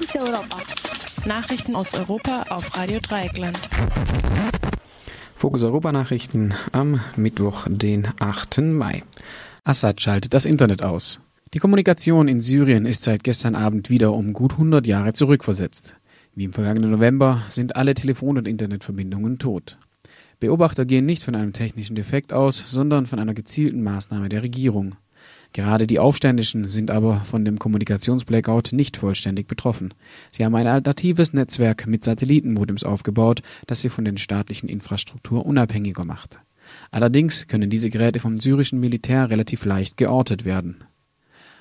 Fokus Europa. Nachrichten aus Europa auf Radio Dreieckland. Fokus Europa Nachrichten am Mittwoch, den 8. Mai. Assad schaltet das Internet aus. Die Kommunikation in Syrien ist seit gestern Abend wieder um gut 100 Jahre zurückversetzt. Wie im vergangenen November sind alle Telefon- und Internetverbindungen tot. Beobachter gehen nicht von einem technischen Defekt aus, sondern von einer gezielten Maßnahme der Regierung. Gerade die Aufständischen sind aber von dem Kommunikationsblackout nicht vollständig betroffen. Sie haben ein alternatives Netzwerk mit Satellitenmodems aufgebaut, das sie von den staatlichen Infrastruktur unabhängiger macht. Allerdings können diese Geräte vom syrischen Militär relativ leicht geortet werden.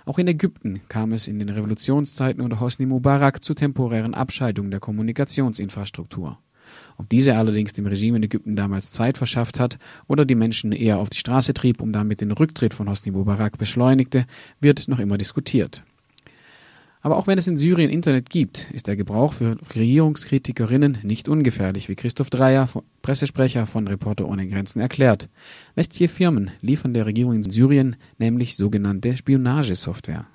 Auch in Ägypten kam es in den Revolutionszeiten unter Hosni Mubarak zu temporären Abschaltungen der Kommunikationsinfrastruktur. Ob diese allerdings dem Regime in Ägypten damals Zeit verschafft hat oder die Menschen eher auf die Straße trieb, um damit den Rücktritt von Hosni Mubarak beschleunigte, wird noch immer diskutiert. Aber auch wenn es in Syrien Internet gibt, ist der Gebrauch für Regierungskritikerinnen nicht ungefährlich, wie Christoph Dreyer, Pressesprecher von Reporter ohne Grenzen, erklärt. Westliche Firmen liefern der Regierung in Syrien nämlich sogenannte Spionagesoftware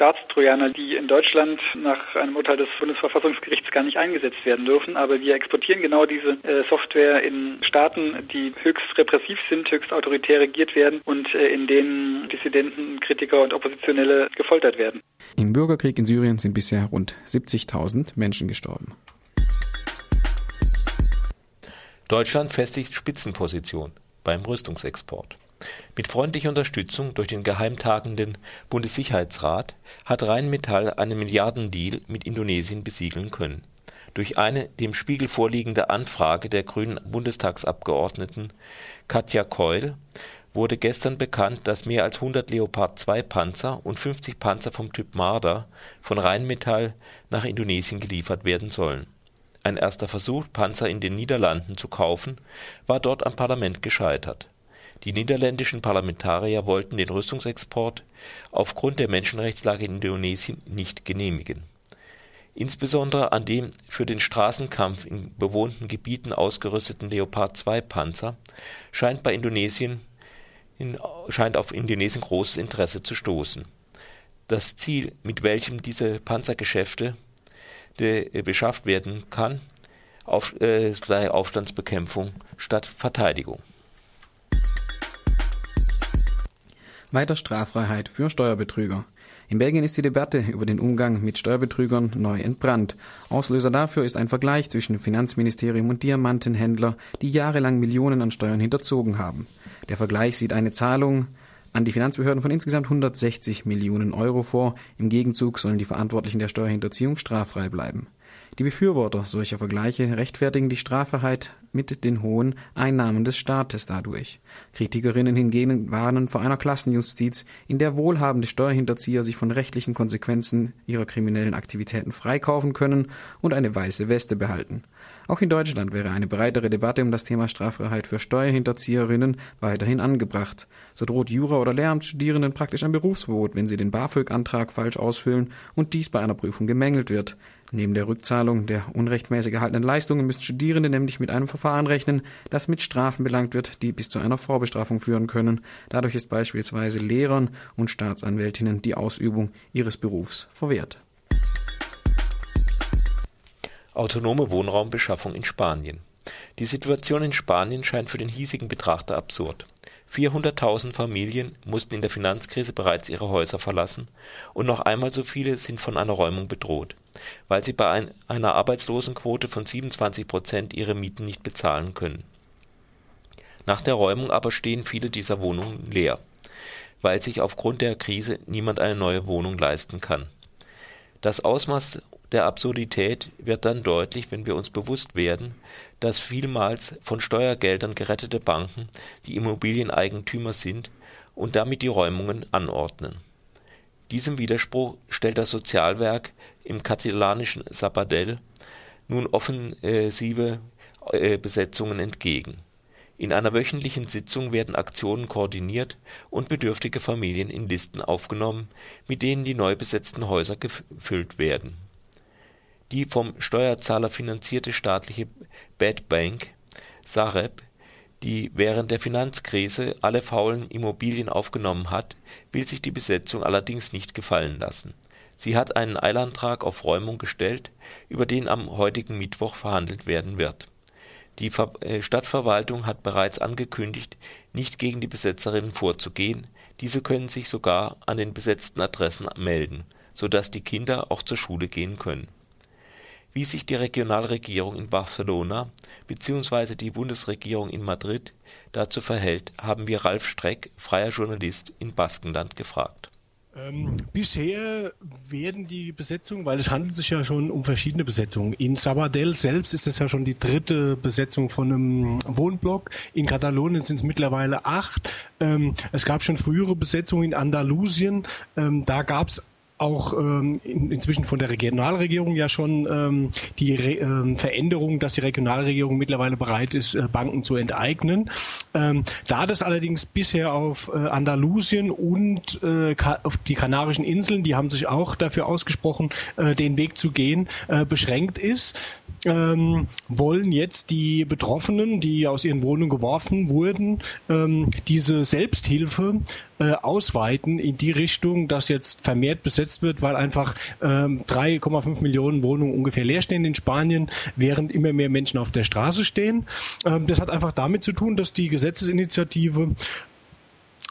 Staatstrojaner, die in Deutschland nach einem Urteil des Bundesverfassungsgerichts gar nicht eingesetzt werden dürfen. Aber wir exportieren genau diese äh, Software in Staaten, die höchst repressiv sind, höchst autoritär regiert werden und äh, in denen Dissidenten, Kritiker und Oppositionelle gefoltert werden. Im Bürgerkrieg in Syrien sind bisher rund 70.000 Menschen gestorben. Deutschland festigt Spitzenposition beim Rüstungsexport. Mit freundlicher Unterstützung durch den geheimtagenden Bundessicherheitsrat hat Rheinmetall einen Milliardendeal mit Indonesien besiegeln können. Durch eine dem Spiegel vorliegende Anfrage der grünen Bundestagsabgeordneten Katja Keul wurde gestern bekannt, dass mehr als 100 Leopard-2-Panzer und 50 Panzer vom Typ Marder von Rheinmetall nach Indonesien geliefert werden sollen. Ein erster Versuch, Panzer in den Niederlanden zu kaufen, war dort am Parlament gescheitert die niederländischen Parlamentarier wollten den Rüstungsexport aufgrund der Menschenrechtslage in Indonesien nicht genehmigen. Insbesondere an dem für den Straßenkampf in bewohnten Gebieten ausgerüsteten Leopard-2-Panzer scheint auf Indonesien großes Interesse zu stoßen. Das Ziel, mit welchem diese Panzergeschäfte beschafft werden kann, äh, sei Aufstandsbekämpfung statt Verteidigung Weiter Straffreiheit für Steuerbetrüger. In Belgien ist die Debatte über den Umgang mit Steuerbetrügern neu entbrannt. Auslöser dafür ist ein Vergleich zwischen Finanzministerium und Diamantenhändler, die jahrelang Millionen an Steuern hinterzogen haben. Der Vergleich sieht eine Zahlung an die Finanzbehörden von insgesamt 160 Millionen Euro vor. Im Gegenzug sollen die Verantwortlichen der Steuerhinterziehung straffrei bleiben. Die Befürworter solcher Vergleiche rechtfertigen die Straffreiheit mit den hohen Einnahmen des Staates dadurch. Kritikerinnen hingegen warnen vor einer Klassenjustiz, in der wohlhabende Steuerhinterzieher sich von rechtlichen Konsequenzen ihrer kriminellen Aktivitäten freikaufen können und eine weiße Weste behalten. Auch in Deutschland wäre eine breitere Debatte um das Thema Straffreiheit für Steuerhinterzieherinnen weiterhin angebracht. So droht Jura- oder Lehramtsstudierenden praktisch ein Berufsverbot, wenn sie den BAföG-Antrag falsch ausfüllen und dies bei einer Prüfung gemängelt wird. Neben der Rückzahlung der unrechtmäßig erhaltenen Leistungen müssen Studierende nämlich mit einem Verfahren rechnen, das mit Strafen belangt wird, die bis zu einer Vorbestrafung führen können. Dadurch ist beispielsweise Lehrern und Staatsanwältinnen die Ausübung ihres Berufs verwehrt. Autonome Wohnraumbeschaffung in Spanien. Die Situation in Spanien scheint für den hiesigen Betrachter absurd. 400.000 Familien mussten in der Finanzkrise bereits ihre Häuser verlassen und noch einmal so viele sind von einer Räumung bedroht, weil sie bei einer Arbeitslosenquote von 27 Prozent ihre Mieten nicht bezahlen können. Nach der Räumung aber stehen viele dieser Wohnungen leer, weil sich aufgrund der Krise niemand eine neue Wohnung leisten kann. Das Ausmaß der Absurdität wird dann deutlich, wenn wir uns bewusst werden, dass vielmals von Steuergeldern gerettete Banken die Immobilieneigentümer sind und damit die Räumungen anordnen. Diesem Widerspruch stellt das Sozialwerk im katalanischen Sabadell nun offensive äh, Besetzungen entgegen. In einer wöchentlichen Sitzung werden Aktionen koordiniert und bedürftige Familien in Listen aufgenommen, mit denen die neu besetzten Häuser gefüllt werden die vom Steuerzahler finanzierte staatliche Bad Bank Sareb, die während der Finanzkrise alle faulen Immobilien aufgenommen hat, will sich die Besetzung allerdings nicht gefallen lassen. Sie hat einen Eilantrag auf Räumung gestellt, über den am heutigen Mittwoch verhandelt werden wird. Die äh, Stadtverwaltung hat bereits angekündigt, nicht gegen die Besetzerinnen vorzugehen, diese können sich sogar an den besetzten Adressen melden, so dass die Kinder auch zur Schule gehen können. Wie sich die Regionalregierung in Barcelona bzw. die Bundesregierung in Madrid dazu verhält, haben wir Ralf Streck, freier Journalist in Baskenland, gefragt ähm, bisher werden die Besetzungen, weil es handelt sich ja schon um verschiedene Besetzungen. In Sabadell selbst ist es ja schon die dritte Besetzung von einem Wohnblock. In Katalonien sind es mittlerweile acht. Ähm, es gab schon frühere Besetzungen in Andalusien. Ähm, da gab es auch ähm, in, inzwischen von der Regionalregierung ja schon ähm, die Re ähm, Veränderung, dass die Regionalregierung mittlerweile bereit ist, äh, Banken zu enteignen. Ähm, da das allerdings bisher auf äh, Andalusien und äh, auf die Kanarischen Inseln, die haben sich auch dafür ausgesprochen, äh, den Weg zu gehen, äh, beschränkt ist, ähm, wollen jetzt die Betroffenen, die aus ihren Wohnungen geworfen wurden, ähm, diese Selbsthilfe äh, ausweiten in die Richtung, dass jetzt vermehrt besetzt wird, weil einfach ähm, 3,5 Millionen Wohnungen ungefähr leer stehen in Spanien, während immer mehr Menschen auf der Straße stehen. Ähm, das hat einfach damit zu tun, dass die Gesetzesinitiative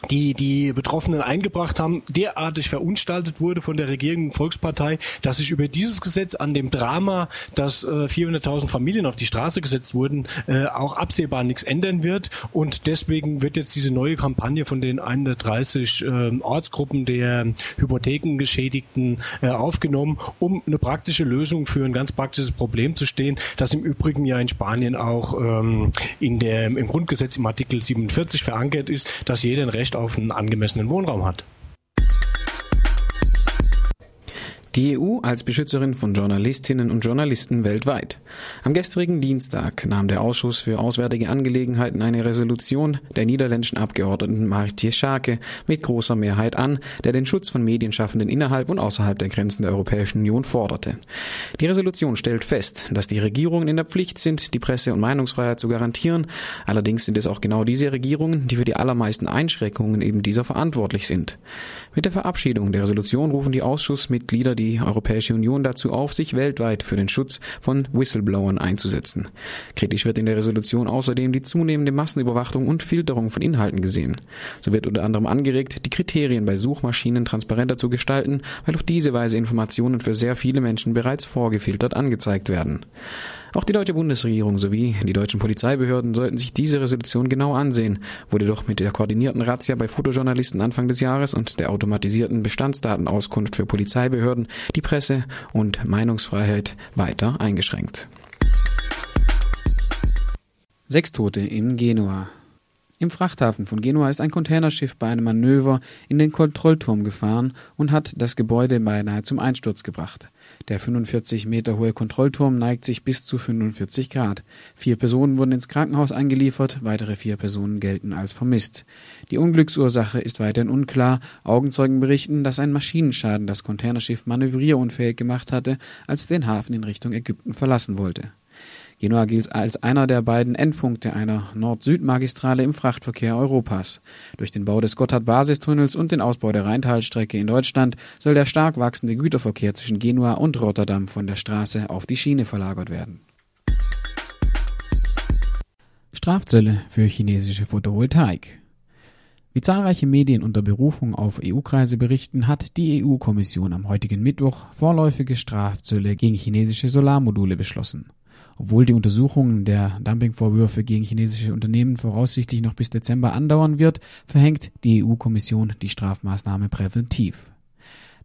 die die Betroffenen eingebracht haben, derartig verunstaltet wurde von der regierenden Volkspartei, dass sich über dieses Gesetz an dem Drama, dass äh, 400.000 Familien auf die Straße gesetzt wurden, äh, auch absehbar nichts ändern wird. Und deswegen wird jetzt diese neue Kampagne von den 130 äh, Ortsgruppen der Hypothekengeschädigten äh, aufgenommen, um eine praktische Lösung für ein ganz praktisches Problem zu stehen, das im Übrigen ja in Spanien auch ähm, in der, im Grundgesetz im Artikel 47 verankert ist, dass jeder ein Recht Recht auf einen angemessenen Wohnraum hat. Die EU als Beschützerin von Journalistinnen und Journalisten weltweit. Am gestrigen Dienstag nahm der Ausschuss für Auswärtige Angelegenheiten eine Resolution der niederländischen Abgeordneten Martje Schake mit großer Mehrheit an, der den Schutz von Medienschaffenden innerhalb und außerhalb der Grenzen der Europäischen Union forderte. Die Resolution stellt fest, dass die Regierungen in der Pflicht sind, die Presse- und Meinungsfreiheit zu garantieren. Allerdings sind es auch genau diese Regierungen, die für die allermeisten Einschränkungen eben dieser verantwortlich sind. Mit der Verabschiedung der Resolution rufen die Ausschussmitglieder die Europäische Union dazu auf, sich weltweit für den Schutz von Whistleblowern einzusetzen. Kritisch wird in der Resolution außerdem die zunehmende Massenüberwachung und Filterung von Inhalten gesehen. So wird unter anderem angeregt, die Kriterien bei Suchmaschinen transparenter zu gestalten, weil auf diese Weise Informationen für sehr viele Menschen bereits vorgefiltert angezeigt werden. Auch die deutsche Bundesregierung sowie die deutschen Polizeibehörden sollten sich diese Resolution genau ansehen, wurde doch mit der koordinierten Razzia bei Fotojournalisten Anfang des Jahres und der automatisierten Bestandsdatenauskunft für Polizeibehörden die Presse- und Meinungsfreiheit weiter eingeschränkt. Sechs Tote in Genua. Im Frachthafen von Genua ist ein Containerschiff bei einem Manöver in den Kontrollturm gefahren und hat das Gebäude beinahe zum Einsturz gebracht. Der 45 Meter hohe Kontrollturm neigt sich bis zu 45 Grad. Vier Personen wurden ins Krankenhaus eingeliefert, weitere vier Personen gelten als vermisst. Die Unglücksursache ist weiterhin unklar. Augenzeugen berichten, dass ein Maschinenschaden das Containerschiff manövrierunfähig gemacht hatte, als den Hafen in Richtung Ägypten verlassen wollte. Genua gilt als einer der beiden Endpunkte einer Nord-Süd-Magistrale im Frachtverkehr Europas. Durch den Bau des Gotthard-Basistunnels und den Ausbau der Rheintalstrecke in Deutschland soll der stark wachsende Güterverkehr zwischen Genua und Rotterdam von der Straße auf die Schiene verlagert werden. Strafzölle für chinesische Photovoltaik. Wie zahlreiche Medien unter Berufung auf EU-Kreise berichten, hat die EU-Kommission am heutigen Mittwoch vorläufige Strafzölle gegen chinesische Solarmodule beschlossen. Obwohl die Untersuchung der Dumpingvorwürfe gegen chinesische Unternehmen voraussichtlich noch bis Dezember andauern wird, verhängt die EU-Kommission die Strafmaßnahme präventiv.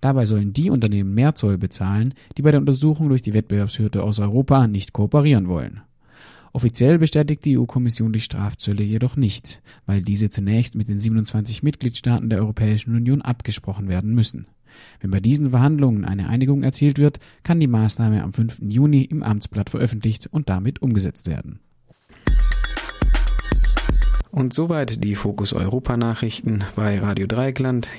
Dabei sollen die Unternehmen mehr Zoll bezahlen, die bei der Untersuchung durch die Wettbewerbshürde aus Europa nicht kooperieren wollen. Offiziell bestätigt die EU-Kommission die Strafzölle jedoch nicht, weil diese zunächst mit den 27 Mitgliedstaaten der Europäischen Union abgesprochen werden müssen. Wenn bei diesen Verhandlungen eine Einigung erzielt wird, kann die Maßnahme am 5. Juni im Amtsblatt veröffentlicht und damit umgesetzt werden. Und soweit die Fokus Europa Nachrichten bei Radio Dreieckland.